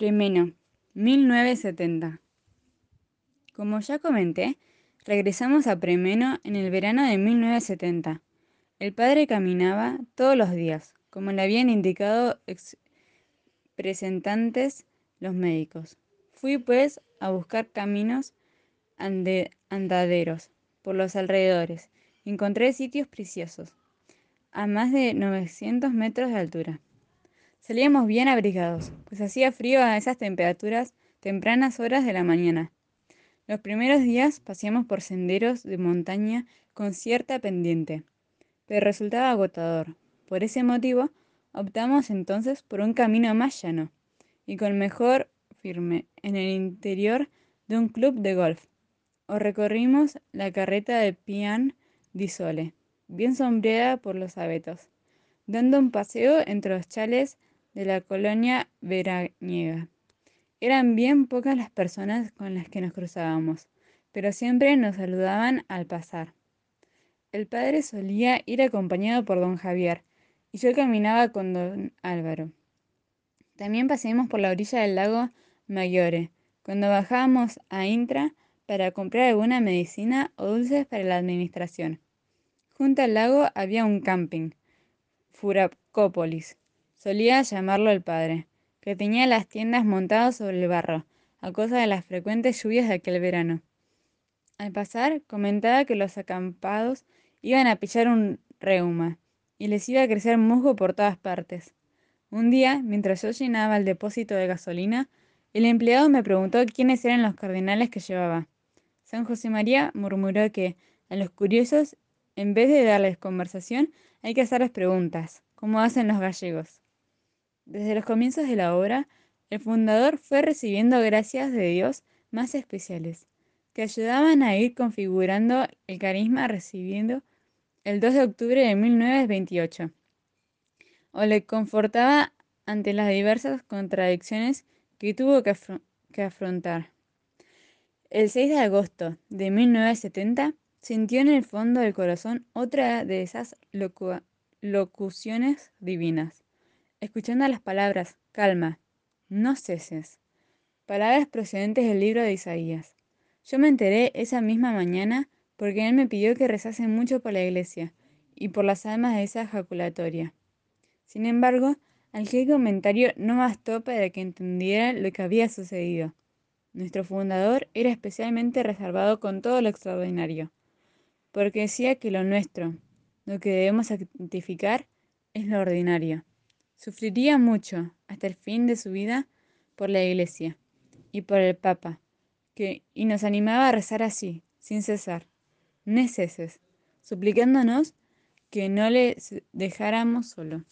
Premeno, 1970. Como ya comenté, regresamos a Premeno en el verano de 1970. El padre caminaba todos los días, como le habían indicado presentantes los médicos. Fui pues a buscar caminos andaderos por los alrededores. Encontré sitios preciosos, a más de 900 metros de altura. Salíamos bien abrigados, pues hacía frío a esas temperaturas tempranas horas de la mañana. Los primeros días paseamos por senderos de montaña con cierta pendiente, pero resultaba agotador. Por ese motivo, optamos entonces por un camino más llano y con mejor firme en el interior de un club de golf. O recorrimos la carreta de Pian di Sole, bien sombreada por los abetos, dando un paseo entre los chales de la colonia veraniega. Eran bien pocas las personas con las que nos cruzábamos, pero siempre nos saludaban al pasar. El padre solía ir acompañado por don Javier, y yo caminaba con don Álvaro. También paseamos por la orilla del lago Maggiore, cuando bajábamos a Intra para comprar alguna medicina o dulces para la administración. Junto al lago había un camping, Furacópolis, solía llamarlo el padre, que tenía las tiendas montadas sobre el barro, a causa de las frecuentes lluvias de aquel verano. Al pasar, comentaba que los acampados iban a pillar un reuma y les iba a crecer musgo por todas partes. Un día, mientras yo llenaba el depósito de gasolina, el empleado me preguntó quiénes eran los cardenales que llevaba. San José María murmuró que a los curiosos, en vez de darles conversación, hay que hacerles preguntas, como hacen los gallegos. Desde los comienzos de la obra, el fundador fue recibiendo gracias de Dios más especiales, que ayudaban a ir configurando el carisma recibiendo el 2 de octubre de 1928, o le confortaba ante las diversas contradicciones que tuvo que, afrontar. El 6 de agosto de 1970 sintió en el fondo del corazón otra de esas locuciones divinas escuchando las palabras, calma, no ceses. Palabras procedentes del libro de Isaías. Yo me enteré esa misma mañana porque él me pidió que rezase mucho por la iglesia y por las almas de esa ejaculatoria. Sin embargo, aquel comentario no bastó para que entendiera lo que había sucedido. Nuestro fundador era especialmente reservado con todo lo extraordinario, porque decía que lo nuestro, lo que debemos santificar, es lo ordinario. Sufriría mucho hasta el fin de su vida por la Iglesia y por el Papa, que, y nos animaba a rezar así, sin cesar, no ceses, suplicándonos que no le dejáramos solo.